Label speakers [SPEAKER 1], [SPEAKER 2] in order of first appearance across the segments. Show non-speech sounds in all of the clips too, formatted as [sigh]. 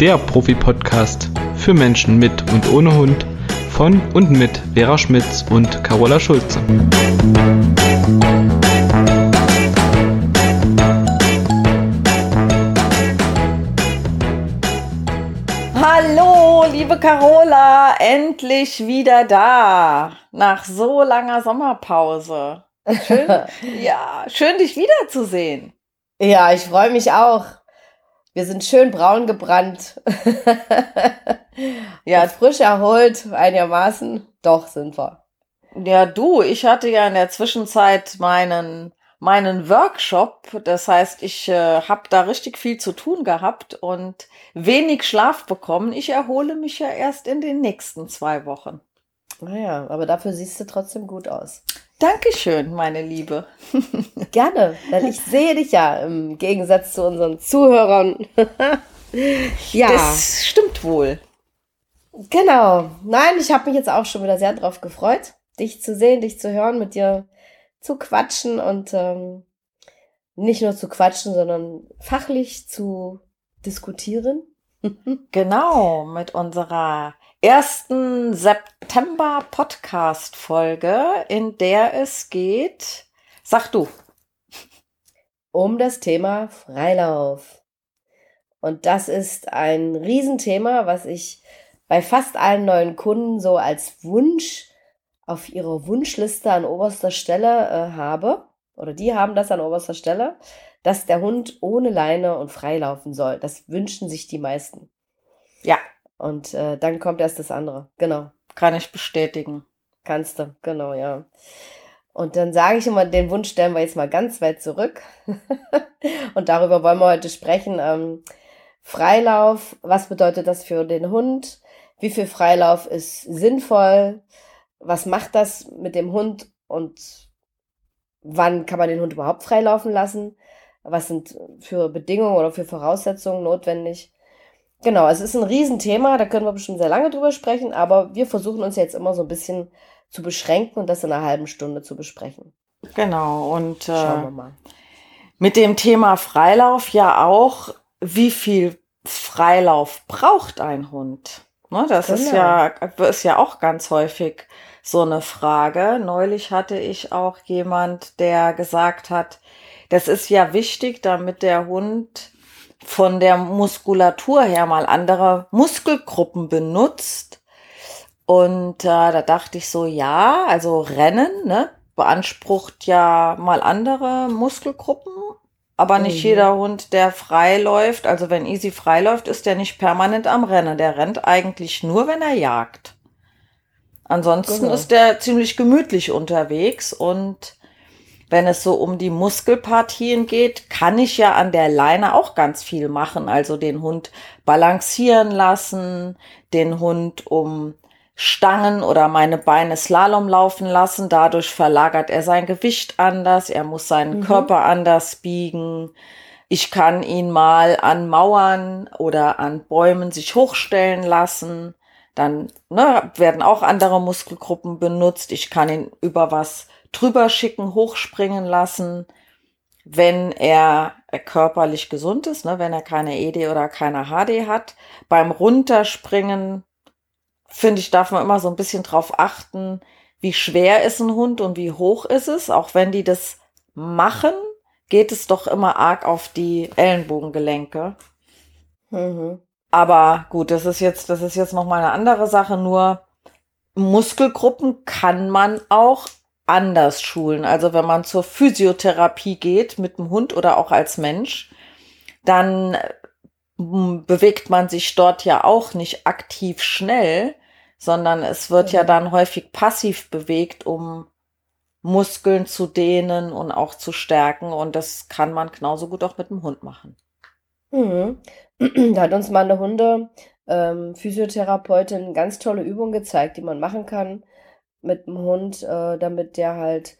[SPEAKER 1] der Profi-Podcast für Menschen mit und ohne Hund von und mit Vera Schmitz und Carola Schulze.
[SPEAKER 2] Hallo, liebe Carola, endlich wieder da nach so langer Sommerpause. Schön, [laughs] ja, schön dich wiederzusehen.
[SPEAKER 3] Ja, ich freue mich auch. Wir sind schön braun gebrannt. [laughs] ja, frisch erholt, einigermaßen. Doch, sind wir.
[SPEAKER 2] Ja, du, ich hatte ja in der Zwischenzeit meinen, meinen Workshop. Das heißt, ich äh, habe da richtig viel zu tun gehabt und wenig Schlaf bekommen. Ich erhole mich ja erst in den nächsten zwei Wochen.
[SPEAKER 3] Naja, aber dafür siehst du trotzdem gut aus.
[SPEAKER 2] Dankeschön, meine Liebe. [laughs]
[SPEAKER 3] Gerne, denn ich sehe dich ja im Gegensatz zu unseren Zuhörern. [laughs]
[SPEAKER 2] ja. Das stimmt wohl.
[SPEAKER 3] Genau. Nein, ich habe mich jetzt auch schon wieder sehr drauf gefreut, dich zu sehen, dich zu hören, mit dir zu quatschen und ähm, nicht nur zu quatschen, sondern fachlich zu diskutieren. [laughs]
[SPEAKER 2] genau, mit unserer ersten September Podcast Folge, in der es geht, sag du,
[SPEAKER 3] um das Thema Freilauf. Und das ist ein Riesenthema, was ich bei fast allen neuen Kunden so als Wunsch auf ihrer Wunschliste an oberster Stelle äh, habe. Oder die haben das an oberster Stelle, dass der Hund ohne Leine und frei laufen soll. Das wünschen sich die meisten. Ja, und äh, dann kommt erst das andere. Genau.
[SPEAKER 2] Kann ich bestätigen.
[SPEAKER 3] Kannst du, genau, ja. Und dann sage ich immer, den Wunsch stellen wir jetzt mal ganz weit zurück. [laughs] und darüber wollen wir heute sprechen. Ähm, Freilauf, was bedeutet das für den Hund? Wie viel Freilauf ist sinnvoll? Was macht das mit dem Hund? Und wann kann man den Hund überhaupt freilaufen lassen? Was sind für Bedingungen oder für Voraussetzungen notwendig? Genau, es ist ein Riesenthema, da können wir bestimmt sehr lange drüber sprechen, aber wir versuchen uns jetzt immer so ein bisschen zu beschränken und das in einer halben Stunde zu besprechen.
[SPEAKER 2] Genau, und äh, mit dem Thema Freilauf ja auch, wie viel Freilauf braucht ein Hund? Ne, das genau. ist ja, ist ja auch ganz häufig so eine Frage. Neulich hatte ich auch jemand, der gesagt hat, das ist ja wichtig, damit der Hund von der Muskulatur her mal andere Muskelgruppen benutzt. Und äh, da dachte ich so, ja, also Rennen ne, beansprucht ja mal andere Muskelgruppen, aber nicht mhm. jeder Hund, der frei läuft, also wenn Easy frei läuft, ist der nicht permanent am Rennen. Der rennt eigentlich nur, wenn er jagt. Ansonsten genau. ist der ziemlich gemütlich unterwegs und wenn es so um die Muskelpartien geht, kann ich ja an der Leine auch ganz viel machen. Also den Hund balancieren lassen, den Hund um Stangen oder meine Beine Slalom laufen lassen. Dadurch verlagert er sein Gewicht anders. Er muss seinen mhm. Körper anders biegen. Ich kann ihn mal an Mauern oder an Bäumen sich hochstellen lassen. Dann ne, werden auch andere Muskelgruppen benutzt. Ich kann ihn über was drüber schicken, hochspringen lassen, wenn er körperlich gesund ist, ne, wenn er keine ED oder keine HD hat. Beim Runterspringen, finde ich, darf man immer so ein bisschen drauf achten, wie schwer ist ein Hund und wie hoch ist es. Auch wenn die das machen, geht es doch immer arg auf die Ellenbogengelenke. Mhm. Aber gut, das ist jetzt, das ist jetzt noch mal eine andere Sache. Nur Muskelgruppen kann man auch anders schulen. Also wenn man zur Physiotherapie geht mit dem Hund oder auch als Mensch, dann hm, bewegt man sich dort ja auch nicht aktiv schnell, sondern es wird ja dann häufig passiv bewegt, um Muskeln zu dehnen und auch zu stärken. Und das kann man genauso gut auch mit dem Hund machen.
[SPEAKER 3] Mhm. [clears throat] Da hat uns mal eine Hunde ähm, Physiotherapeutin ganz tolle Übung gezeigt, die man machen kann, mit dem Hund, äh, damit der halt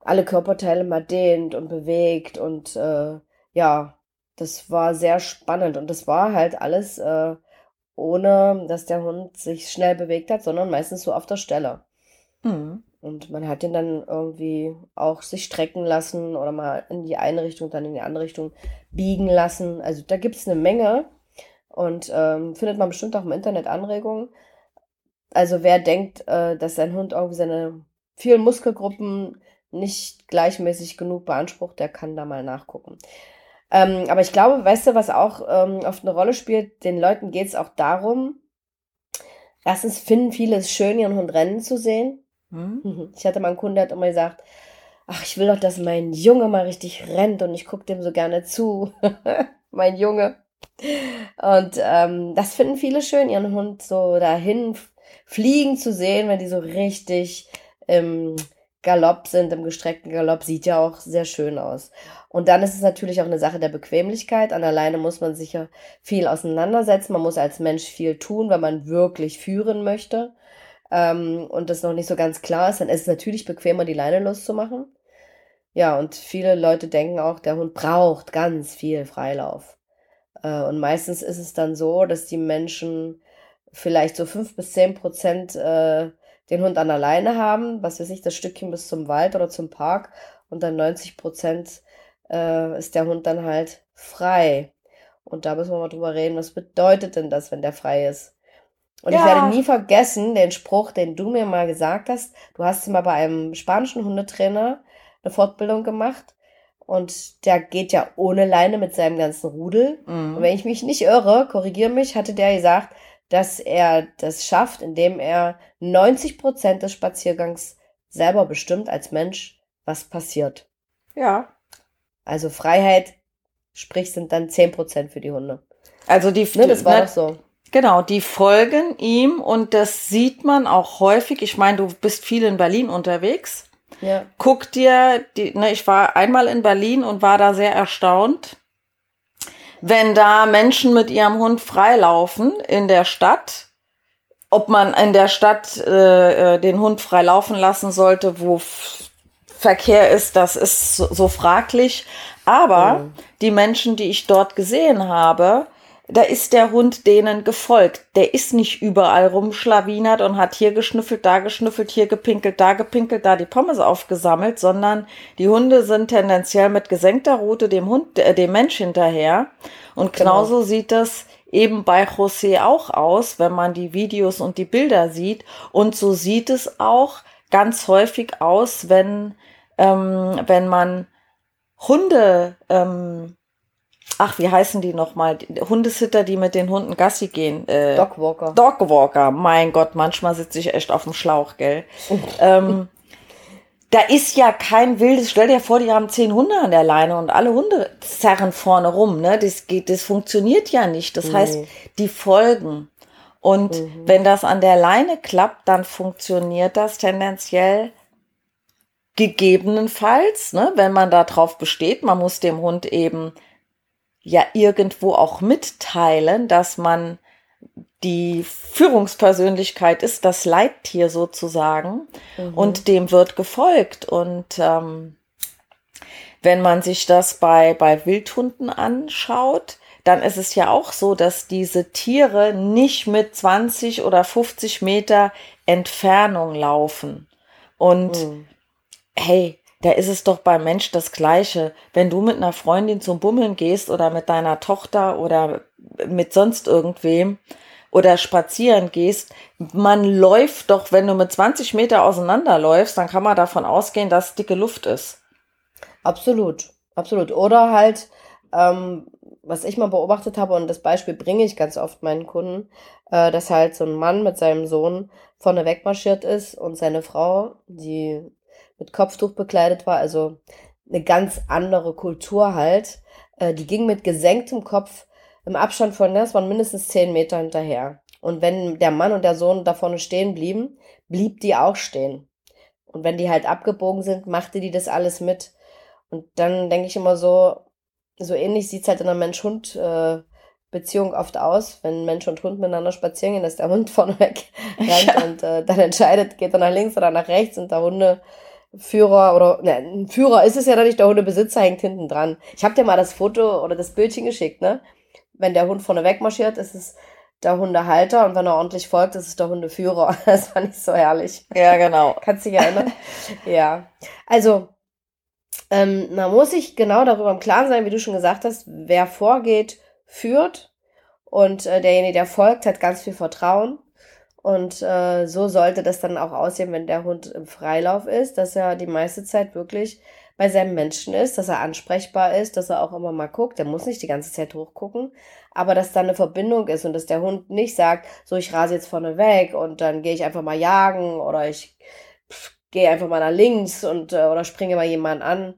[SPEAKER 3] alle Körperteile mal dehnt und bewegt und äh, ja, das war sehr spannend und das war halt alles äh, ohne, dass der Hund sich schnell bewegt hat, sondern meistens so auf der Stelle. Mhm. Und man hat ihn dann irgendwie auch sich strecken lassen oder mal in die eine Richtung, dann in die andere Richtung biegen lassen. Also da gibt es eine Menge Und ähm, findet man bestimmt auch im Internet Anregungen. Also wer denkt, äh, dass sein Hund irgendwie seine vielen Muskelgruppen nicht gleichmäßig genug beansprucht, der kann da mal nachgucken. Ähm, aber ich glaube, weißt du, was auch ähm, oft eine Rolle spielt, den Leuten geht es auch darum, erstens finden viele es schön, ihren Hund rennen zu sehen. Mhm. [laughs] Ich hatte mal einen Kunden, der hat immer gesagt, ach, ich will doch, dass mein Junge mal richtig rennt und ich gucke dem so gerne zu. [laughs] mein Junge. Und ähm, das finden viele schön, ihren Hund so dahin fliegen zu sehen, wenn die so richtig im Galopp sind, im gestreckten Galopp, sieht ja auch sehr schön aus. Und dann ist es natürlich auch eine Sache der Bequemlichkeit. An alleine muss man sich ja viel auseinandersetzen. Man muss als Mensch viel tun, wenn man wirklich führen möchte. Ähm, und das noch nicht so ganz klar ist, dann ist es natürlich bequemer, die Leine loszumachen. Ja, und viele Leute denken auch, der Hund braucht ganz viel Freilauf. Äh, und meistens ist es dann so, dass die Menschen vielleicht so fünf bis zehn Prozent äh, den Hund an der Leine haben, was weiß ich, das Stückchen bis zum Wald oder zum Park und dann 90 Prozent äh, ist der Hund dann halt frei. Und da müssen wir mal drüber reden, was bedeutet denn das, wenn der frei ist? Und ja. ich werde nie vergessen den Spruch, den du mir mal gesagt hast. Du hast mal bei einem spanischen Hundetrainer eine Fortbildung gemacht und der geht ja ohne Leine mit seinem ganzen Rudel. Mhm. Und wenn ich mich nicht irre, korrigiere mich, hatte der gesagt, dass er das schafft, indem er 90 Prozent des Spaziergangs selber bestimmt als Mensch, was passiert.
[SPEAKER 2] Ja.
[SPEAKER 3] Also Freiheit, sprich, sind dann 10 Prozent für die Hunde.
[SPEAKER 2] Also die, ne, das war ne, doch so. Genau, die folgen ihm und das sieht man auch häufig. Ich meine, du bist viel in Berlin unterwegs.
[SPEAKER 3] Ja.
[SPEAKER 2] Guck dir, die, ne, ich war einmal in Berlin und war da sehr erstaunt wenn da Menschen mit ihrem Hund freilaufen in der Stadt, ob man in der Stadt äh, äh den Hund frei laufen lassen sollte, wo Verkehr ist, das ist so, so fraglich. Aber mhm. die Menschen, die ich dort gesehen habe, da ist der Hund denen gefolgt. Der ist nicht überall rumschlawinert und hat hier geschnüffelt, da geschnüffelt, hier gepinkelt, da gepinkelt, da die Pommes aufgesammelt, sondern die Hunde sind tendenziell mit gesenkter Route dem Hund, äh, dem Mensch hinterher. Und genau. genauso genau. sieht das eben bei José auch aus, wenn man die Videos und die Bilder sieht. Und so sieht es auch ganz häufig aus, wenn, ähm, wenn man Hunde, ähm, ach, wie heißen die nochmal? Hundesitter, die mit den Hunden Gassi gehen.
[SPEAKER 3] Äh, Dogwalker.
[SPEAKER 2] Dogwalker, mein Gott, manchmal sitze ich echt auf dem Schlauch, gell? ähm, da ist ja kein wildes, stell dir vor, die haben zehn Hunde an der Leine und alle Hunde zerren vorne rum, ne? Das geht, das funktioniert ja nicht. Das nee. heißt, die folgen. Und mhm. wenn das an der Leine klappt, dann funktioniert das tendenziell gegebenenfalls, ne? Wenn man da drauf besteht, man muss dem Hund eben ja irgendwo auch mitteilen, dass man die Führungspersönlichkeit ist, das Leittier sozusagen, mhm. und dem wird gefolgt. Und ähm, wenn man sich das bei, bei Wildhunden anschaut, dann ist es ja auch so, dass diese Tiere nicht mit 20 oder 50 Meter Entfernung laufen. Und mhm. hey, da ist es doch beim Mensch das Gleiche. Wenn du mit einer Freundin zum Bummeln gehst oder mit deiner Tochter oder mit sonst irgendwem oder spazieren gehst, man läuft doch, wenn du mit 20 Meter auseinanderläufst, dann kann man davon ausgehen, dass dicke Luft ist.
[SPEAKER 3] Absolut, absolut. Oder halt, ähm, was ich mal beobachtet habe, und das Beispiel bringe ich ganz oft meinen Kunden, äh, dass halt so ein Mann mit seinem Sohn vorne wegmarschiert ist und seine Frau, die mit Kopftuch bekleidet war, also eine ganz andere Kultur halt. Äh, die ging mit gesenktem Kopf im Abstand von, das waren mindestens zehn Meter hinterher. Und wenn der Mann und der Sohn da vorne stehen blieben, blieb die auch stehen. Und wenn die halt abgebogen sind, machte die das alles mit. Und dann denke ich immer so, so ähnlich sieht's halt in einer Mensch-Hund-Beziehung oft aus, wenn Mensch und Hund miteinander spazieren gehen, dass der Hund [laughs] vorne weg rennt ja. und äh, dann entscheidet, geht er nach links oder nach rechts und der Hunde Führer oder ne, ein Führer ist es ja dann nicht, der Hundebesitzer hängt hinten dran. Ich habe dir mal das Foto oder das Bildchen geschickt, ne? Wenn der Hund vorne wegmarschiert, ist es der Hundehalter und wenn er ordentlich folgt, ist es der Hundeführer. [laughs] Das fand ich so herrlich.
[SPEAKER 2] Ja, genau.
[SPEAKER 3] Kannst du dich erinnern? [laughs] ja. Also, ähm, man muss sich genau darüber im Klaren sein, wie du schon gesagt hast, wer vorgeht, führt Und äh, derjenige, der folgt, hat ganz viel Vertrauen. Und äh, so sollte das dann auch aussehen, wenn der Hund im Freilauf ist, dass er die meiste Zeit wirklich bei seinem Menschen ist, dass er ansprechbar ist, dass er auch immer mal guckt. Der muss nicht die ganze Zeit hochgucken, aber dass da eine Verbindung ist und dass der Hund nicht sagt, so ich rase jetzt vorne weg und dann gehe ich einfach mal jagen oder ich gehe einfach mal nach links und äh, oder springe mal jemanden an.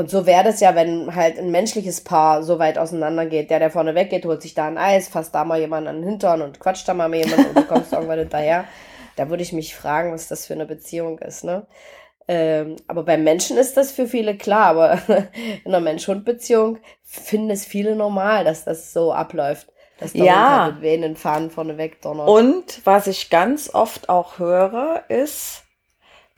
[SPEAKER 3] Und so wäre das ja, wenn halt ein menschliches Paar so weit auseinander geht. Der, der vorne weggeht, holt sich da ein Eis, fasst da mal jemanden an den Hintern und quatscht da mal mit jemandem und du kommst irgendwann hinterher. Da würde ich mich fragen, was das für eine Beziehung ist, ne? Ähm, aber beim Menschen ist das für viele klar, aber [laughs] in einer Mensch-Hund-Beziehung finden es viele normal, dass das so abläuft. Dass
[SPEAKER 2] der ja.
[SPEAKER 3] Hund halt mit Venen fahren vorneweg
[SPEAKER 2] donnert. Und was ich ganz oft auch höre, ist,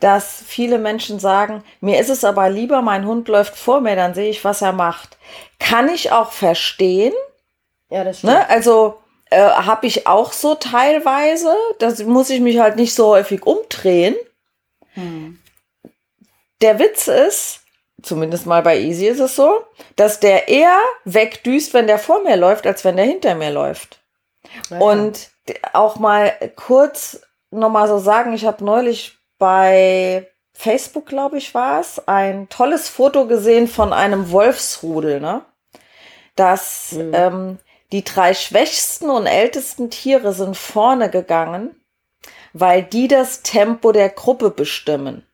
[SPEAKER 2] dass viele Menschen sagen, mir ist es aber lieber, mein Hund läuft vor mir, dann sehe ich, was er macht. Kann ich auch verstehen.
[SPEAKER 3] Ja, das stimmt. Ne?
[SPEAKER 2] Also äh, habe ich auch so teilweise. Da muss ich mich halt nicht so häufig umdrehen. Hm. Der Witz ist, zumindest mal bei Easy ist es so, dass der eher wegdüst, wenn der vor mir läuft, als wenn der hinter mir läuft. Ja. Und auch mal kurz nochmal so sagen, ich habe neulich bei Facebook, glaube ich, war es, ein tolles Foto gesehen von einem Wolfsrudel, ne? Dass mhm. ähm, die drei schwächsten und ältesten Tiere sind vorne gegangen, weil die das Tempo der Gruppe bestimmen.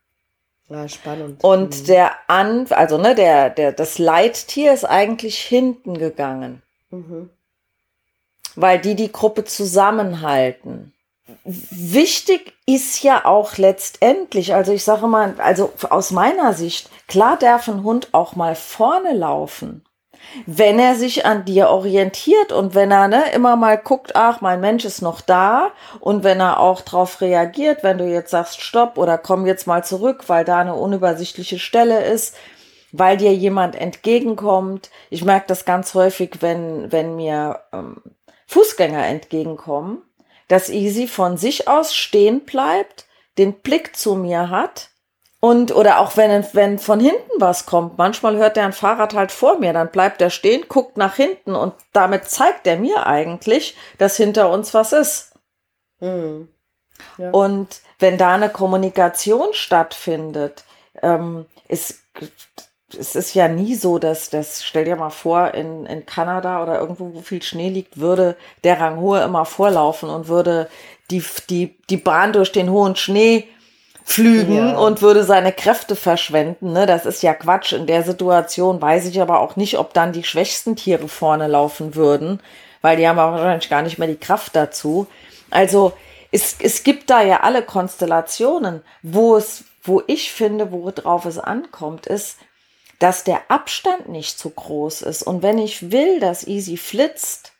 [SPEAKER 3] Ja, spannend.
[SPEAKER 2] Und mhm. der An, also ne, der, der, das Leittier ist eigentlich hinten gegangen. Mhm. Weil die die Gruppe zusammenhalten wichtig ist ja auch letztendlich, also ich sage mal, also aus meiner Sicht, klar darf ein Hund auch mal vorne laufen. Wenn er sich an dir orientiert und wenn er ne, immer mal guckt, ach, mein Mensch ist noch da und wenn er auch darauf reagiert, wenn du jetzt sagst, stopp oder komm jetzt mal zurück, weil da eine unübersichtliche Stelle ist, weil dir jemand entgegenkommt. Ich merke das ganz häufig, wenn, wenn mir ähm, Fußgänger entgegenkommen dass Easy von sich aus stehen bleibt, den Blick zu mir hat und oder auch wenn, wenn von hinten was kommt, manchmal hört er ein Fahrrad halt vor mir, dann bleibt er stehen, guckt nach hinten und damit zeigt er mir eigentlich, dass hinter uns was ist. Mhm. Ja. Und wenn da eine Kommunikation stattfindet, ähm, ist es ist ja nie so, dass das, stell dir mal vor, in, in Kanada oder irgendwo, wo viel Schnee liegt, würde der Ranghohe immer vorlaufen und würde die, die, die Bahn durch den hohen Schnee flügen ja. und würde seine Kräfte verschwenden. Ne? Das ist ja Quatsch. In der Situation weiß ich aber auch nicht, ob dann die schwächsten Tiere vorne laufen würden, weil die haben wahrscheinlich gar nicht mehr die Kraft dazu. Also es, es gibt da ja alle Konstellationen, wo es, wo ich finde, worauf es ankommt, ist, dass der Abstand nicht zu groß ist. Und wenn ich will, dass Easy flitzt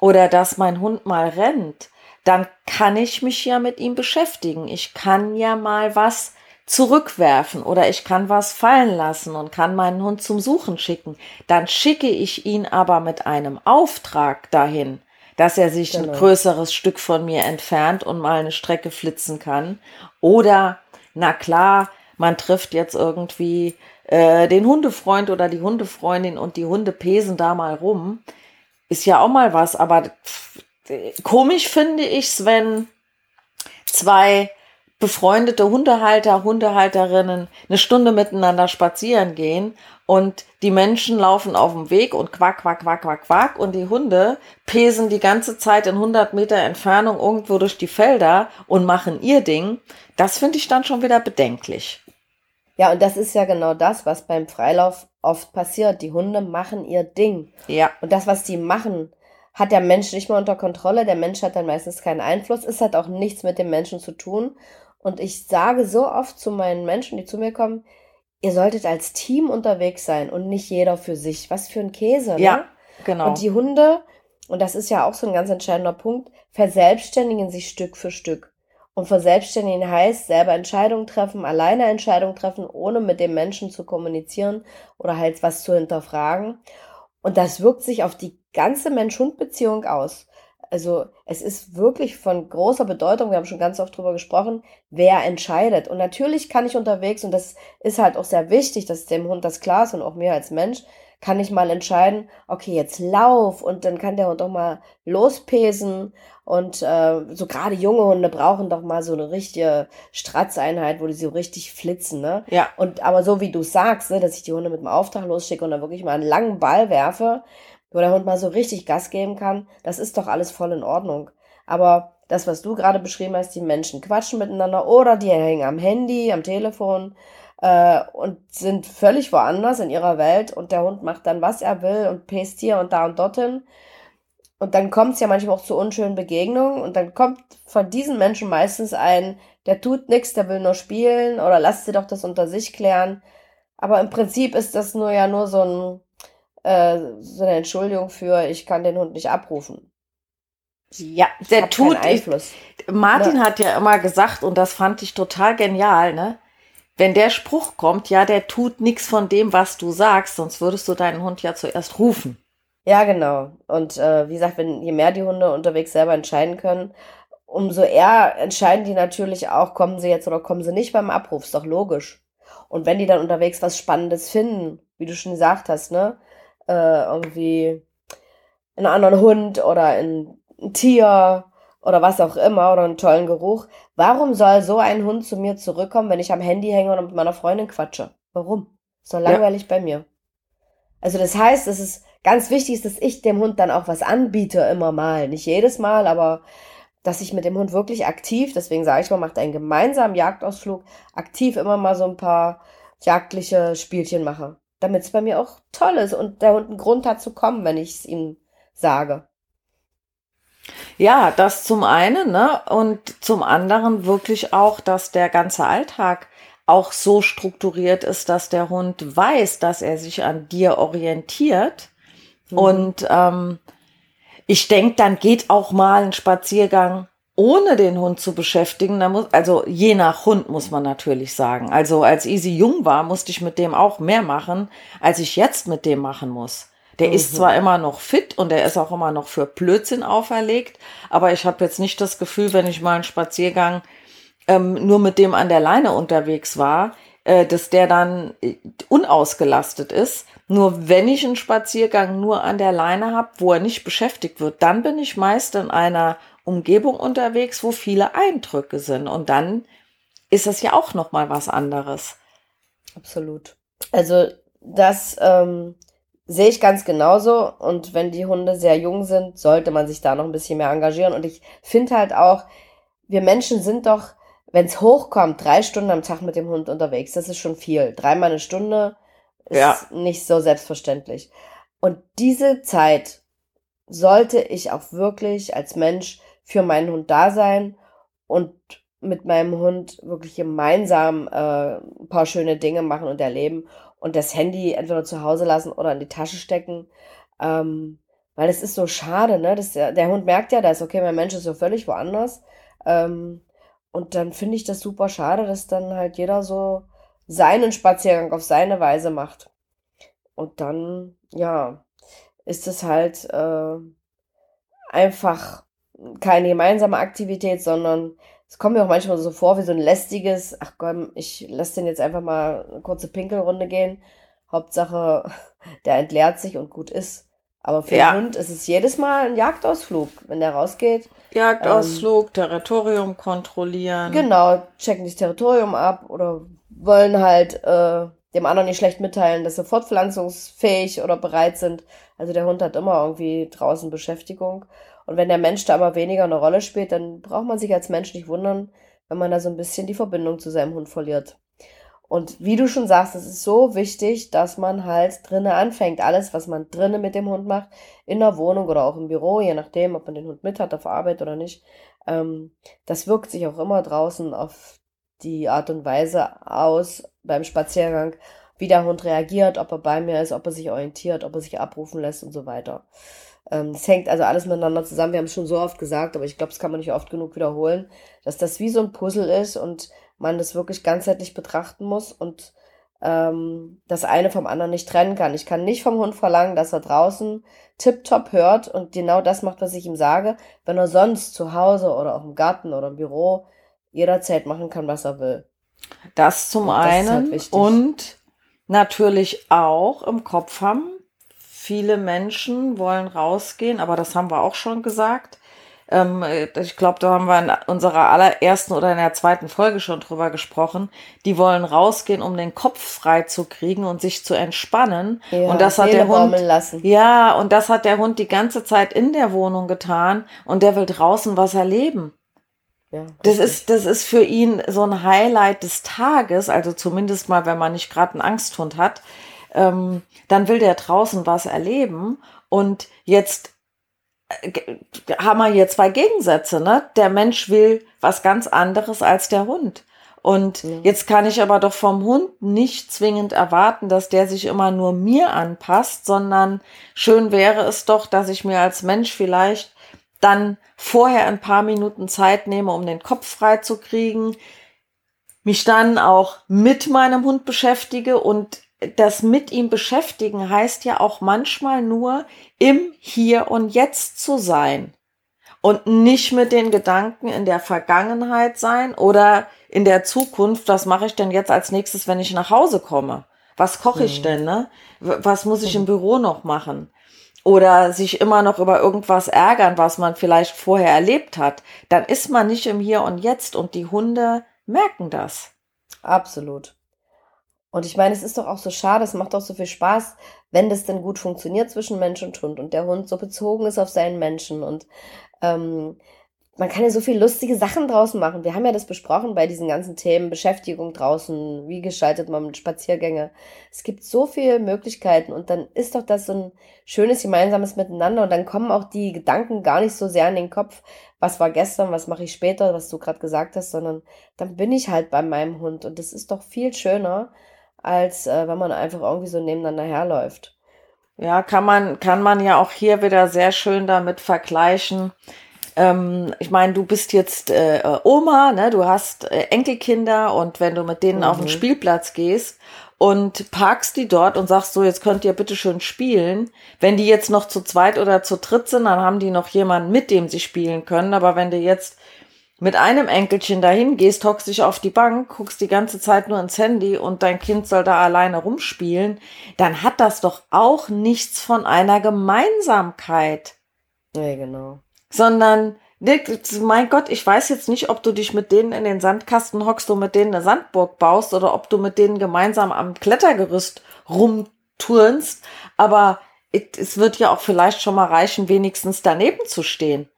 [SPEAKER 2] oder dass mein Hund mal rennt, dann kann ich mich ja mit ihm beschäftigen. Ich kann ja mal was zurückwerfen oder ich kann was fallen lassen und kann meinen Hund zum Suchen schicken. Dann schicke ich ihn aber mit einem Auftrag dahin, dass er sich genau. ein größeres Stück von mir entfernt und mal eine Strecke flitzen kann. Oder, na klar, man trifft jetzt irgendwie äh, den Hundefreund oder die Hundefreundin und die Hunde pesen da mal rum. Ist ja auch mal was, aber komisch finde ich's, wenn zwei befreundete Hundehalter, Hundehalterinnen eine Stunde miteinander spazieren gehen und die Menschen laufen auf dem Weg und quack, quack, quack, quack, quack und die Hunde pesen die ganze Zeit in 100 Meter Entfernung irgendwo durch die Felder und machen ihr Ding. Das finde ich dann schon wieder bedenklich.
[SPEAKER 3] Ja, und das ist ja genau das, was beim Freilauf oft passiert. Die Hunde machen ihr Ding.
[SPEAKER 2] Ja.
[SPEAKER 3] Und das, was die machen, hat der Mensch nicht mehr unter Kontrolle. Der Mensch hat dann meistens keinen Einfluss. Es hat auch nichts mit dem Menschen zu tun. Und ich sage so oft zu meinen Menschen, die zu mir kommen, ihr solltet als Team unterwegs sein und nicht jeder für sich. Was für ein Käse, ne?
[SPEAKER 2] Ja, genau.
[SPEAKER 3] Und die Hunde, und das ist ja auch so ein ganz entscheidender Punkt, verselbstständigen sich Stück für Stück. Und verselbstständigen heißt selber Entscheidungen treffen, alleine Entscheidungen treffen, ohne mit dem Menschen zu kommunizieren oder halt was zu hinterfragen. Und das wirkt sich auf die ganze Mensch-Hund-Beziehung aus. Also es ist wirklich von großer Bedeutung, wir haben schon ganz oft drüber gesprochen, wer entscheidet. Und natürlich kann ich unterwegs, und das ist halt auch sehr wichtig, dass dem Hund das klar ist und auch mir als Mensch, kann ich mal entscheiden, okay, jetzt lauf und dann kann der Hund auch mal lospesen. Und äh, so gerade junge Hunde brauchen doch mal so eine richtige Stratzeinheit, wo die so richtig flitzen, ne?
[SPEAKER 2] Ja.
[SPEAKER 3] Und aber so wie du sagst, ne, dass ich die Hunde mit dem Auftrag losschicke und dann wirklich mal einen langen Ball werfe, wo der Hund mal so richtig Gas geben kann, das ist doch alles voll in Ordnung. Aber das, was du gerade beschrieben hast, die Menschen quatschen miteinander oder die hängen am Handy, am Telefon äh, und sind völlig woanders in ihrer Welt und der Hund macht dann, was er will und pest hier und da und dorthin. Und dann kommt es ja manchmal auch zu unschönen Begegnungen und dann kommt von diesen Menschen meistens ein, der tut nichts, der will nur spielen oder lasst sie doch das unter sich klären. Aber im Prinzip ist das nur ja nur so, ein, äh, so eine Entschuldigung für, ich kann den Hund nicht abrufen.
[SPEAKER 2] Ja, der tut Einfluss. Ich, Martin ja. hat ja immer gesagt, und das fand ich total genial, ne? Wenn der Spruch kommt, ja, der tut nichts von dem, was du sagst, sonst würdest du deinen Hund ja zuerst rufen.
[SPEAKER 3] Ja, genau. Und äh, wie gesagt, wenn je mehr die Hunde unterwegs selber entscheiden können, umso eher entscheiden die natürlich auch, kommen sie jetzt oder kommen sie nicht beim Abruf, ist doch logisch. Und wenn die dann unterwegs was Spannendes finden, wie du schon gesagt hast, ne, äh, irgendwie einen anderen Hund oder ein, ein Tier oder was auch immer oder einen tollen Geruch, warum soll so ein Hund zu mir zurückkommen, wenn ich am Handy hänge und mit meiner Freundin quatsche? Warum? Ist doch langweilig ja. bei mir. Also das heißt, es ist ganz wichtig dass ich dem Hund dann auch was anbiete, immer mal. Nicht jedes Mal, aber dass ich mit dem Hund wirklich aktiv, deswegen sage ich mal, macht einen gemeinsamen Jagdausflug, aktiv immer mal so ein paar jagdliche Spielchen mache. Damit es bei mir auch toll ist und der Hund einen Grund hat zu kommen, wenn ich es ihm sage.
[SPEAKER 2] Ja, das zum einen, ne? Und zum anderen wirklich auch, dass der ganze Alltag auch so strukturiert ist, dass der Hund weiß, dass er sich an dir orientiert Mhm. Und ähm, ich denke, dann geht auch mal ein Spaziergang ohne den Hund zu beschäftigen, da muss, also je nach Hund muss man natürlich sagen. Also als Easy jung war, musste ich mit dem auch mehr machen, als ich jetzt mit dem machen muss. Der mhm. ist zwar immer noch fit und der ist auch immer noch für Blödsinn auferlegt, aber ich habe jetzt nicht das Gefühl, wenn ich mal einen Spaziergang ähm, nur mit dem an der Leine unterwegs war, äh, dass der dann äh, unausgelastet ist. Nur wenn ich einen Spaziergang nur an der Leine habe, wo er nicht beschäftigt wird, dann bin ich meist in einer Umgebung unterwegs, wo viele Eindrücke sind. Und dann ist es ja auch noch mal was anderes.
[SPEAKER 3] Absolut. Also das ähm, sehe ich ganz genauso. Und wenn die Hunde sehr jung sind, sollte man sich da noch ein bisschen mehr engagieren. Und ich finde halt auch, wir Menschen sind doch wenn es hochkommt, drei Stunden am Tag mit dem Hund unterwegs, das ist schon viel. Dreimal eine Stunde ist ja. nicht so selbstverständlich. Und diese Zeit sollte ich auch wirklich als Mensch für meinen Hund da sein und mit meinem Hund wirklich gemeinsam äh, ein paar schöne Dinge machen und erleben und das Handy entweder zu Hause lassen oder in die Tasche stecken. Ähm, weil es ist so schade, ne? Das, der, Hund merkt ja, dass okay, mein Mensch ist so völlig woanders. Ähm, und dann finde ich das super schade, dass dann halt jeder so seinen Spaziergang auf seine Weise macht. Und dann, ja, ist es halt äh, einfach keine gemeinsame Aktivität, sondern es kommt mir auch manchmal so vor wie so ein lästiges, ach komm, ich lasse den jetzt einfach mal eine kurze Pinkelrunde gehen. Hauptsache, [laughs] der entleert sich und gut ist. Aber für ja. den Hund ist es jedes Mal ein Jagdausflug, wenn der rausgeht.
[SPEAKER 2] Jagdausflug, ähm, Territorium kontrollieren.
[SPEAKER 3] Genau, checken das Territorium ab oder wollen halt äh, dem anderen nicht schlecht mitteilen, dass sie fortpflanzungsfähig oder bereit sind. Also der Hund hat immer irgendwie draußen Beschäftigung. Und wenn der Mensch da aber weniger eine Rolle spielt, dann braucht man sich als Mensch nicht wundern, wenn man da so ein bisschen die Verbindung zu seinem Hund verliert. Und wie du schon sagst, es ist so wichtig, dass man halt drinnen anfängt. Alles, was man drinnen mit dem Hund macht, in der Wohnung oder auch im Büro, je nachdem, ob man den Hund mit hat auf Arbeit oder nicht, ähm, das wirkt sich auch immer draußen auf die Art und Weise aus beim Spaziergang, wie der Hund reagiert, ob er bei mir ist, ob er sich orientiert, ob er sich abrufen lässt und so weiter. Ähm, das hängt also alles miteinander zusammen. Wir haben es schon so oft gesagt, aber ich glaube, das kann man nicht oft genug wiederholen, dass das wie so ein Puzzle ist und man das wirklich ganzheitlich betrachten muss und ähm, das eine vom anderen nicht trennen kann. Ich kann nicht vom Hund verlangen, dass er draußen tiptop hört und genau das macht, was ich ihm sage, wenn er sonst zu Hause oder auch im Garten oder im Büro jederzeit machen kann, was er will.
[SPEAKER 2] Das zum und das einen halt und natürlich auch im Kopf haben, viele Menschen wollen rausgehen, aber das haben wir auch schon gesagt. Ähm, ich glaube, da haben wir in unserer allerersten oder in der zweiten Folge schon drüber gesprochen. Die wollen rausgehen, um den Kopf frei zu kriegen und sich zu entspannen. Ja, und das hat der Hund. Lassen. Ja, und das hat der Hund die ganze Zeit in der Wohnung getan und der will draußen was erleben. Ja, das ist, das ist für ihn so ein Highlight des Tages, also zumindest mal, wenn man nicht gerade einen Angsthund hat, ähm, dann will der draußen was erleben. Und jetzt äh, haben wir hier zwei Gegensätze, ne? Der Mensch will was ganz anderes als der Hund. Und ja. jetzt kann ich aber doch vom Hund nicht zwingend erwarten, dass der sich immer nur mir anpasst, sondern schön wäre es doch, dass ich mir als Mensch vielleicht dann vorher ein paar Minuten Zeit nehme, um den Kopf frei zu kriegen, mich dann auch mit meinem Hund beschäftige und das mit ihm beschäftigen heißt ja auch manchmal nur im Hier und Jetzt zu sein und nicht mit den Gedanken in der Vergangenheit sein oder in der Zukunft, was mache ich denn jetzt als nächstes, wenn ich nach Hause komme? Was koche ich mhm. denn, ne? Was muss ich im mhm. Büro noch machen? Oder sich immer noch über irgendwas ärgern, was man vielleicht vorher erlebt hat, dann ist man nicht im Hier und Jetzt und die Hunde merken das.
[SPEAKER 3] Absolut. Und ich meine, es ist doch auch so schade, es macht doch so viel Spaß, wenn das denn gut funktioniert zwischen Mensch und Hund und der Hund so bezogen ist auf seinen Menschen. Und ähm, man kann ja so viel lustige Sachen draußen machen. Wir haben ja das besprochen bei diesen ganzen Themen Beschäftigung draußen, wie gestaltet man Spaziergänge. Es gibt so viele Möglichkeiten und dann ist doch das so ein schönes gemeinsames Miteinander und dann kommen auch die Gedanken gar nicht so sehr in den Kopf, was war gestern, was mache ich später, was du gerade gesagt hast, sondern dann bin ich halt bei meinem Hund und das ist doch viel schöner, als äh, wenn man einfach irgendwie so nebeneinander herläuft.
[SPEAKER 2] Ja, kann man, kann man ja auch hier wieder sehr schön damit vergleichen. Ähm, ich meine, du bist jetzt äh, Oma, ne? du hast äh, Enkelkinder und wenn du mit denen mhm. auf den mhm. Spielplatz gehst und parkst die dort und sagst so, jetzt könnt ihr bitte schön spielen. Wenn die jetzt noch zu zweit oder zu dritt sind, dann haben die noch jemanden, mit dem sie spielen können. Aber wenn du jetzt mit einem Enkelchen dahin gehst, hockst dich auf die Bank, guckst die ganze Zeit nur ins Handy und dein Kind soll da alleine rumspielen, dann hat das doch auch nichts von einer Gemeinsamkeit.
[SPEAKER 3] Ja, genau.
[SPEAKER 2] Sondern, mein Gott, ich weiß jetzt nicht, ob du dich mit denen in den Sandkasten hockst und mit denen eine Sandburg baust oder ob du mit denen gemeinsam am Klettergerüst rumturnst, aber es wird ja auch vielleicht schon mal reichen, wenigstens daneben zu stehen.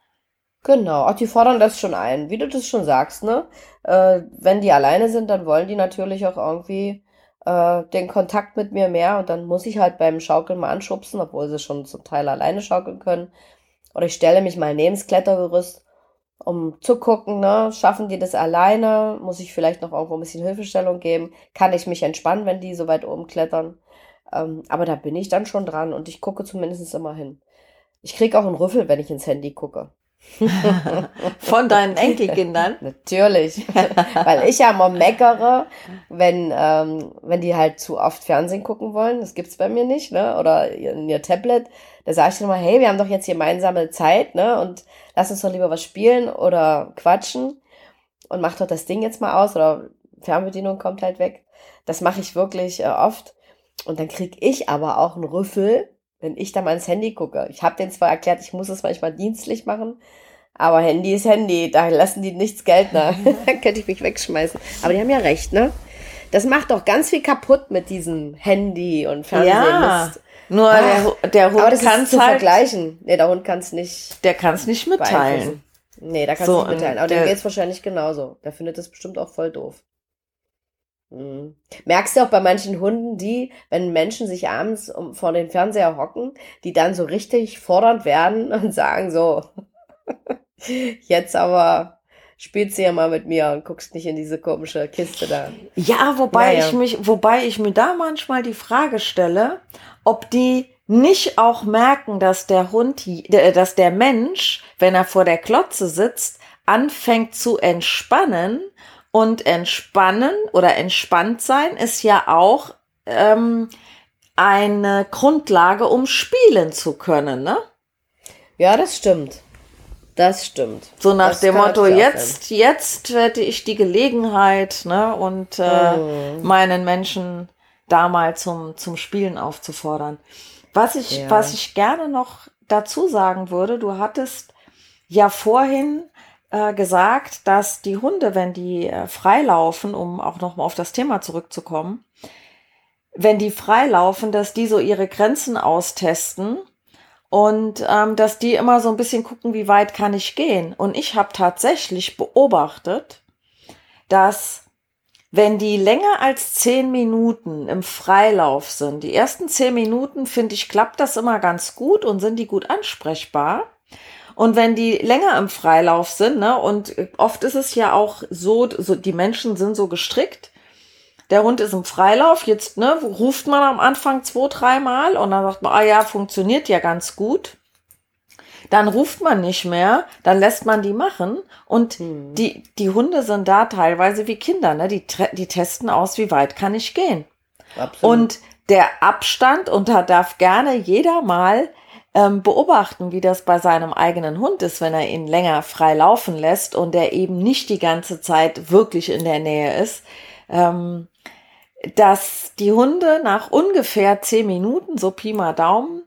[SPEAKER 3] Genau, auch die fordern das schon ein, wie du das schon sagst, ne? Äh, wenn die alleine sind, dann wollen die natürlich auch irgendwie äh, den Kontakt mit mir mehr und dann muss ich halt beim Schaukeln mal anschubsen, obwohl sie schon zum Teil alleine schaukeln können. Oder ich stelle mich mal neben das Klettergerüst, um zu gucken, ne, schaffen die das alleine? Muss ich vielleicht noch irgendwo ein bisschen Hilfestellung geben? Kann ich mich entspannen, wenn die so weit oben klettern? Ähm, aber da bin ich dann schon dran und ich gucke zumindest immer hin. Ich kriege auch einen Rüffel, wenn ich ins Handy gucke. [laughs]
[SPEAKER 2] Von deinen Enkelkindern? [laughs]
[SPEAKER 3] Natürlich. [laughs] Weil ich ja immer meckere, wenn, ähm, wenn die halt zu oft Fernsehen gucken wollen. Das gibt's bei mir nicht, ne? Oder in ihr Tablet. Da sage ich dann mal, hey, wir haben doch jetzt gemeinsame Zeit, ne? Und lass uns doch lieber was spielen oder quatschen. Und mach doch das Ding jetzt mal aus. Oder Fernbedienung kommt halt weg. Das mache ich wirklich äh, oft. Und dann krieg ich aber auch einen Rüffel, wenn ich da mal ins Handy gucke. Ich habe denen zwar erklärt, ich muss es manchmal dienstlich machen, aber Handy ist Handy, da lassen die nichts gelten. [laughs] da könnte ich mich wegschmeißen. Aber die haben ja recht, ne? Das macht doch ganz viel kaputt mit diesem Handy und Fernsehen. Ja,
[SPEAKER 2] nur Ach, der, der Hund kann es
[SPEAKER 3] halt vergleichen. Nee, der Hund kann es nicht.
[SPEAKER 2] Der kann es nicht mitteilen.
[SPEAKER 3] Nee, da kannst du so, nicht mitteilen. Aber dem geht es wahrscheinlich genauso. Der findet das bestimmt auch voll doof. Mhm. Merkst du auch bei manchen Hunden, die, wenn Menschen sich abends vor den Fernseher hocken, die dann so richtig fordernd werden [laughs] und sagen so, [laughs] jetzt aber spielst du ja mal mit mir und guckst nicht in diese komische Kiste da.
[SPEAKER 2] Ja, wobei naja. ich mich, wobei ich mir da manchmal die Frage stelle, ob die nicht auch merken, dass der Hund, dass der Mensch, wenn er vor der Klotze sitzt, anfängt zu entspannen Und entspannen oder entspannt sein ist ja auch ähm, eine Grundlage, um spielen zu können, ne?
[SPEAKER 3] Ja, das stimmt. Das stimmt.
[SPEAKER 2] So nach
[SPEAKER 3] das
[SPEAKER 2] dem Motto, jetzt, jetzt hätte ich die Gelegenheit, ne, und äh, mhm. meinen Menschen da mal zum, zum Spielen aufzufordern. Was ich, ja. was ich gerne noch dazu sagen würde, du hattest ja vorhin äh, gesagt, dass die Hunde, wenn die äh, freilaufen, um auch nochmal auf das Thema zurückzukommen, wenn die freilaufen, dass die so ihre Grenzen austesten und ähm, dass die immer so ein bisschen gucken, wie weit kann ich gehen. Und ich habe tatsächlich beobachtet, dass wenn die länger als zehn Minuten im Freilauf sind, die ersten zehn Minuten, finde ich, klappt das immer ganz gut und sind die gut ansprechbar. Und wenn die länger im Freilauf sind, ne, und oft ist es ja auch so, so die Menschen sind so gestrickt, der Hund ist im Freilauf, jetzt ne, ruft man am Anfang zwei, dreimal und dann sagt man, ah ja, funktioniert ja ganz gut. Dann ruft man nicht mehr, dann lässt man die machen und hm. die, die Hunde sind da teilweise wie Kinder, ne? die, die testen aus, wie weit kann ich gehen. Absolut. Und der Abstand, und da darf gerne jeder mal ähm, beobachten, wie das bei seinem eigenen Hund ist, wenn er ihn länger frei laufen lässt und der eben nicht die ganze Zeit wirklich in der Nähe ist. Ähm, dass die Hunde nach ungefähr zehn Minuten, so Pi mal Daumen,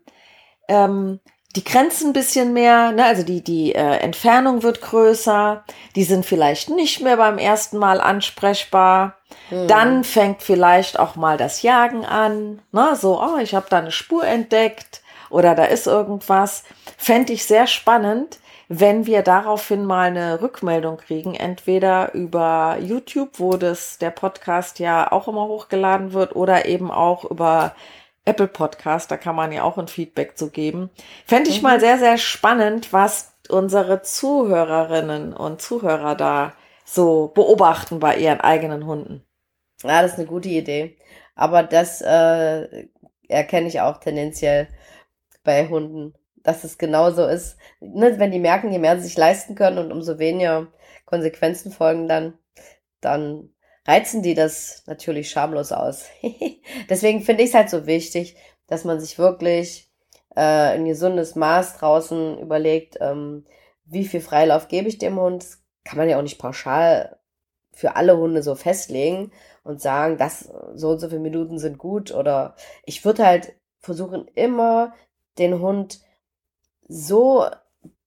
[SPEAKER 2] ähm, die Grenzen ein bisschen mehr, ne, also die, die äh, Entfernung wird größer, die sind vielleicht nicht mehr beim ersten Mal ansprechbar. Mhm. Dann fängt vielleicht auch mal das Jagen an, ne, so, oh, ich habe da eine Spur entdeckt oder da ist irgendwas. Fände ich sehr spannend, wenn wir daraufhin mal eine Rückmeldung kriegen, entweder über YouTube, wo das der Podcast ja auch immer hochgeladen wird, oder eben auch über Apple Podcast, da kann man ja auch ein Feedback zu geben. Fände ich mhm. mal sehr, sehr spannend, was unsere Zuhörerinnen und Zuhörer da so beobachten bei ihren eigenen Hunden.
[SPEAKER 3] Ja, das ist eine gute Idee. Aber das äh, erkenne ich auch tendenziell bei Hunden dass es genauso ist. Ne, wenn die merken, je mehr sie sich leisten können und umso weniger Konsequenzen folgen dann, dann reizen die das natürlich schamlos aus. [laughs] Deswegen finde ich es halt so wichtig, dass man sich wirklich äh, ein gesundes Maß draußen überlegt, ähm, wie viel Freilauf gebe ich dem Hund. Das kann man ja auch nicht pauschal für alle Hunde so festlegen und sagen, dass so und so viele Minuten sind gut. Oder ich würde halt versuchen, immer den Hund so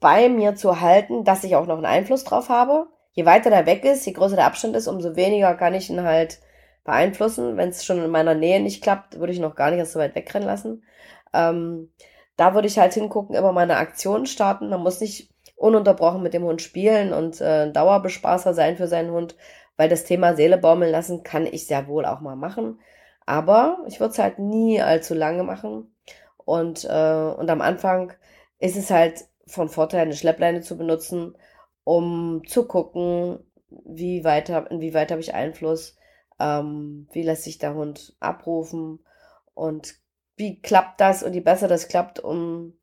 [SPEAKER 3] bei mir zu halten, dass ich auch noch einen Einfluss drauf habe. Je weiter der weg ist, je größer der Abstand ist, umso weniger kann ich ihn halt beeinflussen. Wenn es schon in meiner Nähe nicht klappt, würde ich noch gar nicht erst so weit wegrennen lassen. Ähm, da würde ich halt hingucken, immer meine Aktionen starten. Man muss nicht ununterbrochen mit dem Hund spielen und äh, Dauerbespaßer sein für seinen Hund, weil das Thema Seele baumeln lassen kann ich sehr wohl auch mal machen. Aber ich würde es halt nie allzu lange machen. Und, äh, und am Anfang ist es halt von Vorteil, eine Schleppleine zu benutzen, um zu gucken, wie weit hab, inwieweit habe ich Einfluss, ähm, wie lässt sich der Hund abrufen und wie klappt das und je besser das klappt, um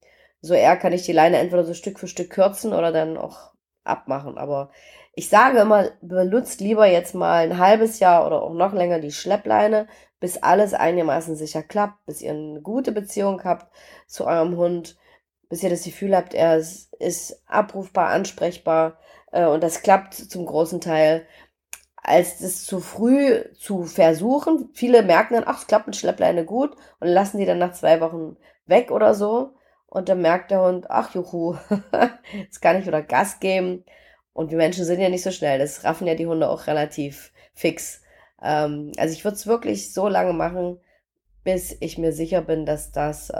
[SPEAKER 3] so eher kann ich die Leine entweder so Stück für Stück kürzen oder dann auch abmachen. Aber ich sage immer, benutzt lieber jetzt mal ein halbes Jahr oder auch noch länger die Schleppleine, bis alles einigermaßen sicher klappt, bis ihr eine gute Beziehung habt zu eurem Hund bis ihr das Gefühl habt, er ist, ist abrufbar, ansprechbar äh, und das klappt zum großen Teil, als das zu früh zu versuchen. Viele merken dann, ach, es klappt mit Schleppleine gut und lassen die dann nach zwei Wochen weg oder so. Und dann merkt der Hund, ach juhu, jetzt kann ich wieder Gas geben. Und wir Menschen sind ja nicht so schnell. Das raffen ja die Hunde auch relativ fix. Ähm, also ich würde es wirklich so lange machen, bis ich mir sicher bin, dass das äh,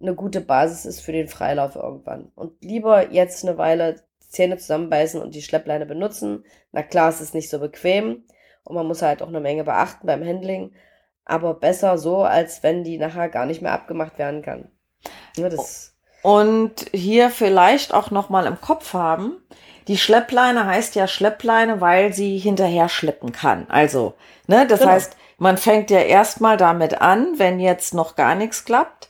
[SPEAKER 3] eine gute Basis ist für den Freilauf irgendwann. Und lieber jetzt eine Weile Zähne zusammenbeißen und die Schleppleine benutzen. Na klar, es ist nicht so bequem und man muss halt auch eine Menge beachten beim Handling. Aber besser so, als wenn die nachher gar nicht mehr abgemacht werden kann.
[SPEAKER 2] Ja, das und hier vielleicht auch nochmal im Kopf haben, die Schleppleine heißt ja Schleppleine, weil sie hinterher schleppen kann. Also, ne, das genau. heißt, man fängt ja erstmal damit an, wenn jetzt noch gar nichts klappt,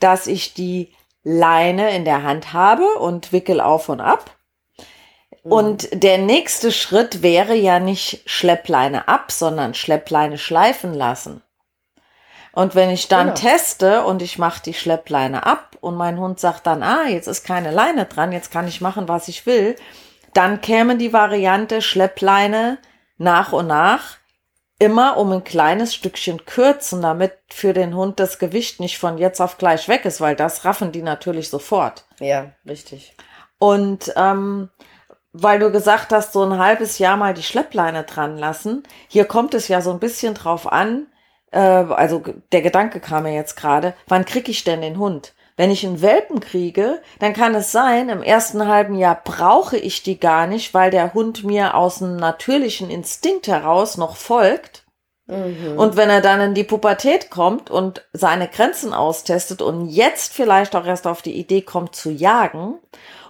[SPEAKER 2] dass ich die Leine in der Hand habe und wickel auf und ab. Mhm. Und der nächste Schritt wäre ja nicht Schleppleine ab, sondern Schleppleine schleifen lassen. Und wenn ich dann genau. teste und ich mache die Schleppleine ab und mein Hund sagt dann, ah, jetzt ist keine Leine dran, jetzt kann ich machen, was ich will, dann käme die Variante Schleppleine nach und nach immer um ein kleines Stückchen kürzen, damit für den Hund das Gewicht nicht von jetzt auf gleich weg ist, weil das raffen die natürlich sofort.
[SPEAKER 3] Ja, richtig.
[SPEAKER 2] Und ähm, weil du gesagt hast, so ein halbes Jahr mal die Schleppleine dran lassen, hier kommt es ja so ein bisschen drauf an, äh, also der Gedanke kam mir jetzt gerade, wann kriege ich denn den Hund? Wenn ich einen Welpen kriege, dann kann es sein, im ersten halben Jahr brauche ich die gar nicht, weil der Hund mir aus dem natürlichen Instinkt heraus noch folgt. Mhm. Und wenn er dann in die Pubertät kommt und seine Grenzen austestet und jetzt vielleicht auch erst auf die Idee kommt zu jagen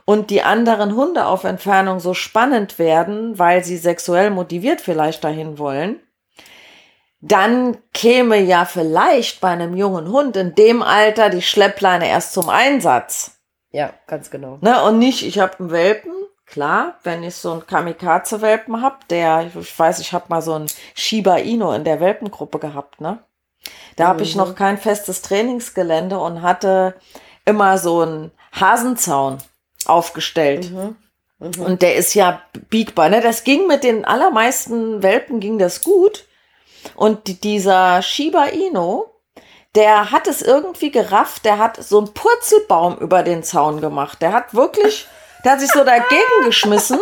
[SPEAKER 2] und die anderen Hunde auf Entfernung so spannend werden, weil sie sexuell motiviert vielleicht dahin wollen, dann käme ja vielleicht bei einem jungen Hund in dem Alter die Schleppleine erst zum Einsatz.
[SPEAKER 3] Ja, ganz genau.
[SPEAKER 2] Ne, und nicht, ich habe einen Welpen, klar, wenn ich so einen Kamikaze-Welpen hab, der, ich weiß, ich habe mal so einen Shiba Inu in der Welpengruppe gehabt, ne? Da mhm. habe ich noch kein festes Trainingsgelände und hatte immer so einen Hasenzaun aufgestellt. Mhm. Mhm. Und der ist ja biegbar, ne? Das ging mit den allermeisten Welpen ging das gut. Und dieser Shiba Inu, der hat es irgendwie gerafft, der hat so einen Purzelbaum über den Zaun gemacht. Der hat wirklich, der hat sich so dagegen [laughs] geschmissen.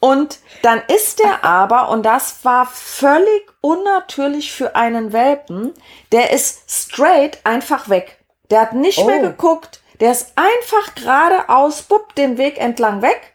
[SPEAKER 2] Und dann ist der aber, und das war völlig unnatürlich für einen Welpen, der ist straight einfach weg. Der hat nicht oh. mehr geguckt. Der ist einfach geradeaus, bupp, den Weg entlang weg.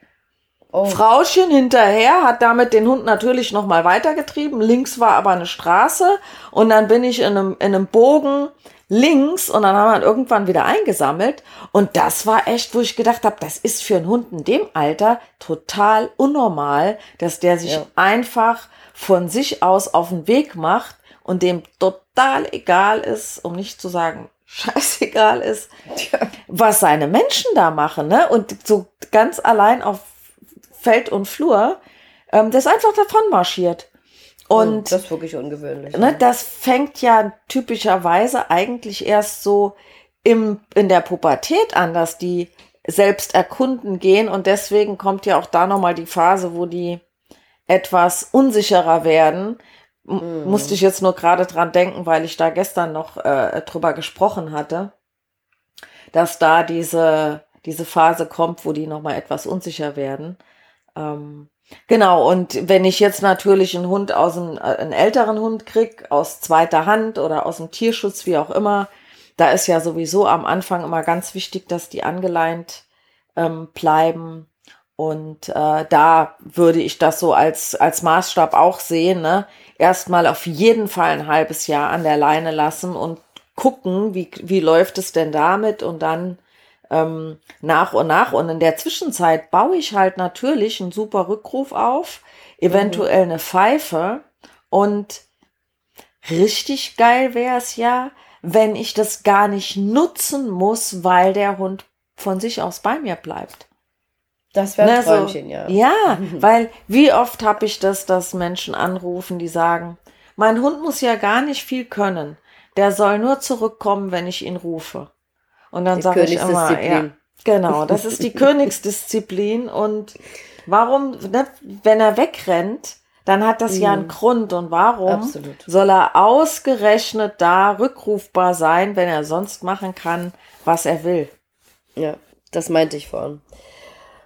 [SPEAKER 2] Oh. Frauchen hinterher hat damit den Hund natürlich noch mal weitergetrieben. Links war aber eine Straße und dann bin ich in einem, in einem Bogen links und dann haben wir irgendwann wieder eingesammelt und das war echt, wo ich gedacht habe, das ist für einen Hund in dem Alter total unnormal, dass der sich ja. einfach von sich aus auf den Weg macht und dem total egal ist, um nicht zu sagen [laughs] scheißegal ist, was seine Menschen da machen, ne? Und so ganz allein auf Feld und Flur, ähm, das einfach davon marschiert. Und
[SPEAKER 3] oh, das ist wirklich ungewöhnlich.
[SPEAKER 2] Ne? Das fängt ja typischerweise eigentlich erst so im, in der Pubertät an, dass die selbst erkunden gehen und deswegen kommt ja auch da nochmal die Phase, wo die etwas unsicherer werden. Mhm. Musste ich jetzt nur gerade dran denken, weil ich da gestern noch äh, drüber gesprochen hatte, dass da diese, diese Phase kommt, wo die nochmal etwas unsicher werden. Ähm, genau, und wenn ich jetzt natürlich einen Hund aus einem, äh, einen älteren Hund krieg, aus zweiter Hand oder aus dem Tierschutz, wie auch immer, da ist ja sowieso am Anfang immer ganz wichtig, dass die angeleint ähm, bleiben. Und äh, da würde ich das so als, als Maßstab auch sehen. Ne? Erstmal auf jeden Fall ein halbes Jahr an der Leine lassen und gucken, wie, wie läuft es denn damit und dann ähm, nach und nach. Und in der Zwischenzeit baue ich halt natürlich einen super Rückruf auf, eventuell mhm. eine Pfeife. Und richtig geil wäre es ja, wenn ich das gar nicht nutzen muss, weil der Hund von sich aus bei mir bleibt.
[SPEAKER 3] Das wäre ein ne, Träumchen, so,
[SPEAKER 2] ja. Ja, [laughs] weil wie oft habe ich das, dass Menschen anrufen, die sagen, mein Hund muss ja gar nicht viel können. Der soll nur zurückkommen, wenn ich ihn rufe. Und dann sage ich immer, ja, genau, das ist die [laughs] Königsdisziplin. Und warum, ne, wenn er wegrennt, dann hat das mhm. ja einen mhm. Grund. Und warum Absolut. soll er ausgerechnet da rückrufbar sein, wenn er sonst machen kann, was er will?
[SPEAKER 3] Ja, das meinte ich vorhin.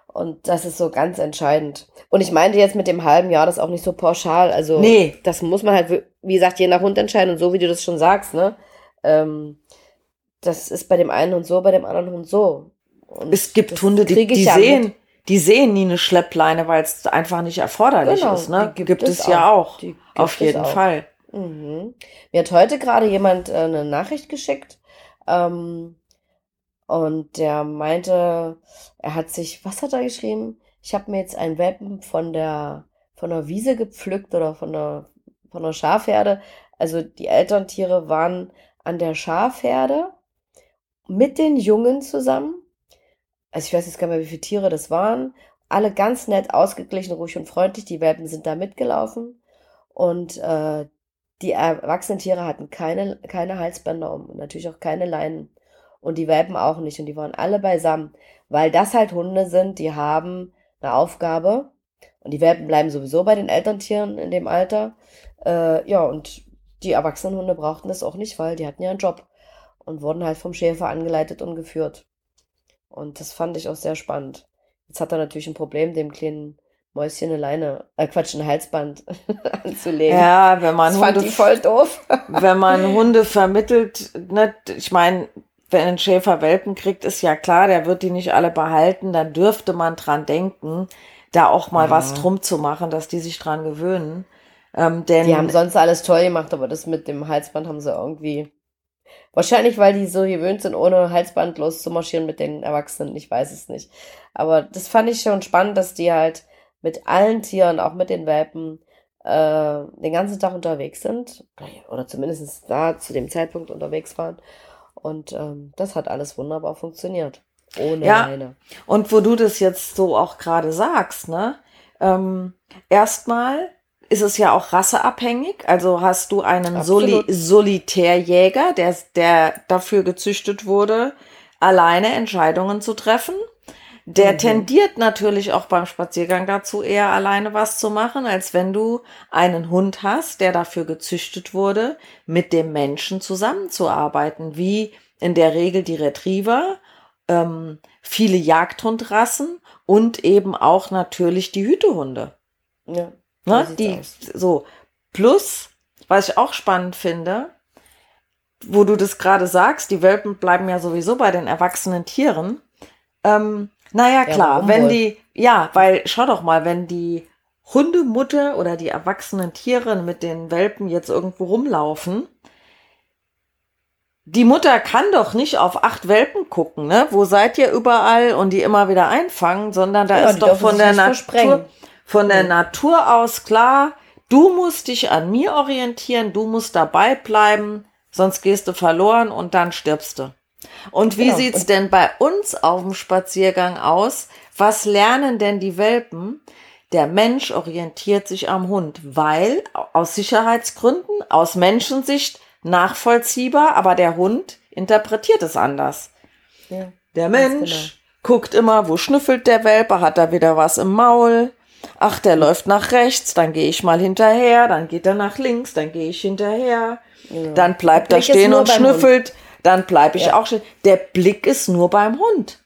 [SPEAKER 3] Und das ist so ganz entscheidend. Und ich meinte jetzt mit dem halben Jahr das auch nicht so pauschal. Also, nee. das muss man halt, wie gesagt, je nach Hund entscheiden. Und so wie du das schon sagst, ne? Ähm, das ist bei dem einen Hund so, bei dem anderen Hund so.
[SPEAKER 2] Und es gibt Hunde, die, die ja sehen, die sehen nie eine Schleppleine, weil es einfach nicht erforderlich genau, ist. Ne? Gibt, gibt, es, es ja auch. auch. Auf jeden Fall.
[SPEAKER 3] Mhm. Mir hat heute gerade jemand äh, eine Nachricht geschickt. Ähm, und der meinte, er hat sich, was hat er geschrieben? Ich habe mir jetzt ein Welpen von der von der Wiese gepflückt oder von der von der Schafherde. Also die Elterntiere waren an der Schafherde mit den Jungen zusammen. Also ich weiß jetzt gar nicht mehr, wie viele Tiere das waren. alle ganz nett, ausgeglichen, ruhig und freundlich. Die Welpen sind da mitgelaufen und äh, die erwachsenen Tiere hatten keine, keine Halsbänder um und natürlich auch keine Leinen. Und die Welpen auch nicht. Und die waren alle beisammen. Weil das halt Hunde sind, die haben eine Aufgabe. Und die Welpen bleiben sowieso bei den Elterntieren in dem Alter. Äh, ja, und die erwachsenen Hunde brauchten das auch nicht, weil die hatten ja einen Job. Und wurden halt vom Schäfer angeleitet und geführt. Und das fand ich auch sehr spannend. Jetzt hat er natürlich ein Problem, dem kleinen Mäuschen eine Leine, äh Quatsch, ein Halsband [laughs] anzulegen.
[SPEAKER 2] Ja, wenn man
[SPEAKER 3] das Hunde, fand ich voll doof. [laughs]
[SPEAKER 2] wenn man Hunde vermittelt, ne, ich meine, wenn ein Schäfer Welpen kriegt, ist ja klar, der wird die nicht alle behalten, dann dürfte man dran denken, da auch mal ja. was drum zu machen, dass die sich dran gewöhnen. Ähm, denn
[SPEAKER 3] die haben sonst alles toll gemacht, aber das mit dem Halsband haben sie irgendwie. Wahrscheinlich, weil die so gewöhnt sind, ohne Halsband loszumarschieren mit den Erwachsenen. Ich weiß es nicht. Aber das fand ich schon spannend, dass die halt mit allen Tieren, auch mit den Welpen, äh, den ganzen Tag unterwegs sind. Oder zumindest da zu dem Zeitpunkt unterwegs waren. Und ähm, das hat alles wunderbar funktioniert. Ohne ja, Leine.
[SPEAKER 2] Und wo du das jetzt so auch gerade sagst, ne? Ähm, erstmal ist es ja auch rasseabhängig. Also hast du einen Soli Solitärjäger, der, der dafür gezüchtet wurde, alleine Entscheidungen zu treffen. Der mhm. tendiert natürlich auch beim Spaziergang dazu, eher alleine was zu machen, als wenn du einen Hund hast, der dafür gezüchtet wurde, mit dem Menschen zusammenzuarbeiten, wie in der Regel die Retriever, ähm, viele Jagdhundrassen und eben auch natürlich die Hütehunde. Ja. Ne, die, so. Plus, was ich auch spannend finde, wo du das gerade sagst, die Welpen bleiben ja sowieso bei den erwachsenen Tieren. Ähm, naja, klar, ja, wenn die, ja, weil schau doch mal, wenn die Hundemutter oder die erwachsenen Tiere mit den Welpen jetzt irgendwo rumlaufen, die Mutter kann doch nicht auf acht Welpen gucken, ne? Wo seid ihr überall und die immer wieder einfangen, sondern da ja, ist doch von der Natur, von der Natur aus klar, du musst dich an mir orientieren, du musst dabei bleiben, sonst gehst du verloren und dann stirbst du. Und wie genau. sieht's denn bei uns auf dem Spaziergang aus? Was lernen denn die Welpen? Der Mensch orientiert sich am Hund, weil aus Sicherheitsgründen, aus Menschensicht nachvollziehbar, aber der Hund interpretiert es anders. Ja, der Mensch genau. guckt immer, wo schnüffelt der Welpe, hat er wieder was im Maul. Ach, der läuft nach rechts, dann gehe ich mal hinterher, dann geht er nach links, dann gehe ich hinterher. Ja. Dann bleibt er stehen und schnüffelt. Hund dann bleibe ich ja. auch stehen. Der Blick ist nur beim Hund.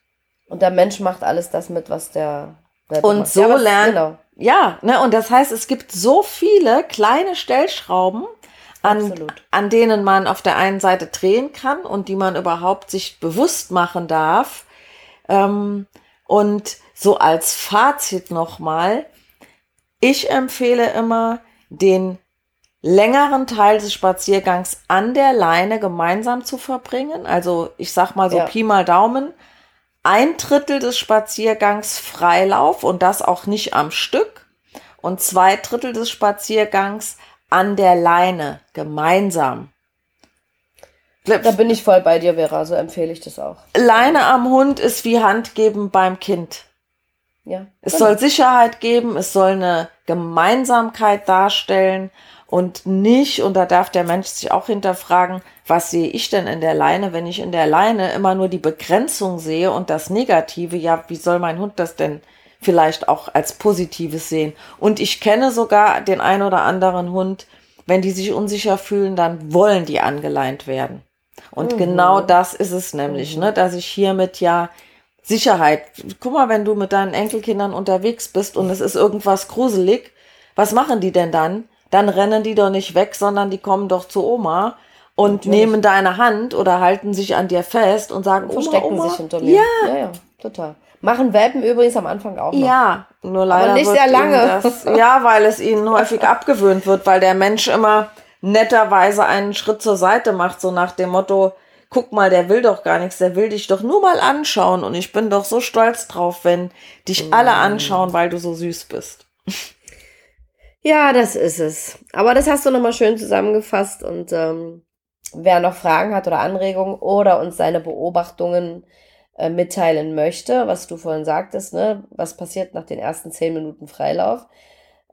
[SPEAKER 3] Und der Mensch macht alles das mit, was der.
[SPEAKER 2] der und so ja, lernt. Genau. Ja, ne, und das heißt, es gibt so viele kleine Stellschrauben, an, an denen man auf der einen Seite drehen kann und die man überhaupt sich bewusst machen darf. Ähm, und so als Fazit nochmal, ich empfehle immer, den längeren Teil des Spaziergangs an der Leine gemeinsam zu verbringen. Also ich sag mal so ja. Pi mal Daumen. Ein Drittel des Spaziergangs Freilauf und das auch nicht am Stück. Und zwei Drittel des Spaziergangs an der Leine gemeinsam.
[SPEAKER 3] Da bin ich voll bei dir, Vera, so empfehle ich das auch.
[SPEAKER 2] Leine am Hund ist wie Hand geben beim Kind. Ja. Es genau. soll Sicherheit geben, es soll eine Gemeinsamkeit darstellen und nicht, und da darf der Mensch sich auch hinterfragen, was sehe ich denn in der Leine, wenn ich in der Leine immer nur die Begrenzung sehe und das Negative, ja, wie soll mein Hund das denn vielleicht auch als Positives sehen? Und ich kenne sogar den ein oder anderen Hund, wenn die sich unsicher fühlen, dann wollen die angeleint werden. Und mhm. genau das ist es nämlich, mhm. ne, dass ich hiermit ja Sicherheit, guck mal, wenn du mit deinen Enkelkindern unterwegs bist und es ist irgendwas gruselig, was machen die denn dann? dann rennen die doch nicht weg, sondern die kommen doch zu Oma und Natürlich. nehmen deine Hand oder halten sich an dir fest und sagen, und
[SPEAKER 3] verstecken
[SPEAKER 2] Oma,
[SPEAKER 3] sich hinter mir. Ja. ja, ja, total. Machen Welpen übrigens am Anfang auch noch.
[SPEAKER 2] Ja, nur leider
[SPEAKER 3] Aber nicht sehr lange.
[SPEAKER 2] Das, ja, weil es ihnen häufig [laughs] abgewöhnt wird, weil der Mensch immer netterweise einen Schritt zur Seite macht, so nach dem Motto, guck mal, der will doch gar nichts, der will dich doch nur mal anschauen und ich bin doch so stolz drauf, wenn dich alle mm. anschauen, weil du so süß bist. [laughs]
[SPEAKER 3] Ja, das ist es. Aber das hast du nochmal schön zusammengefasst und ähm, wer noch Fragen hat oder Anregungen oder uns seine Beobachtungen äh, mitteilen möchte, was du vorhin sagtest, ne? was passiert nach den ersten zehn Minuten Freilauf.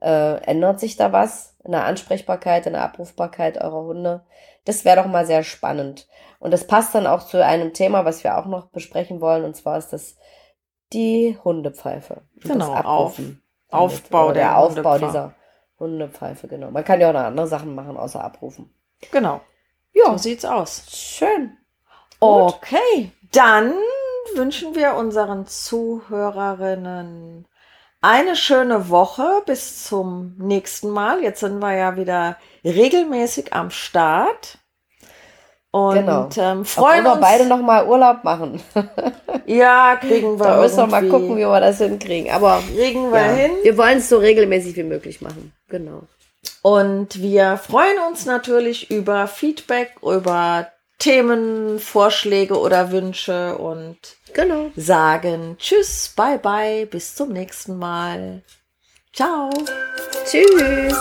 [SPEAKER 3] Äh, ändert sich da was in der Ansprechbarkeit, in der Abrufbarkeit eurer Hunde? Das wäre doch mal sehr spannend. Und das passt dann auch zu einem Thema, was wir auch noch besprechen wollen, und zwar ist das die Hundepfeife.
[SPEAKER 2] Genau, auf, Aufbau
[SPEAKER 3] der, der Aufbau dieser Hundepfeife, genau. Man kann ja auch noch andere Sachen machen, außer abrufen.
[SPEAKER 2] Genau. Ja. So sieht's aus.
[SPEAKER 3] Schön.
[SPEAKER 2] Gut. Okay, dann wünschen wir unseren Zuhörerinnen eine schöne Woche bis zum nächsten Mal. Jetzt sind wir ja wieder regelmäßig am Start. Und genau. ähm, freuen
[SPEAKER 3] wir beide noch mal Urlaub machen. [laughs]
[SPEAKER 2] ja, kriegen wir.
[SPEAKER 3] Da müssen wir mal gucken, wie wir das hinkriegen. Aber
[SPEAKER 2] kriegen wir ja, hin.
[SPEAKER 3] Wir wollen es so regelmäßig wie möglich machen. Genau.
[SPEAKER 2] Und wir freuen uns natürlich über Feedback, über Themenvorschläge oder Wünsche und
[SPEAKER 3] genau.
[SPEAKER 2] sagen Tschüss, bye bye, bis zum nächsten Mal. Ciao.
[SPEAKER 3] Tschüss.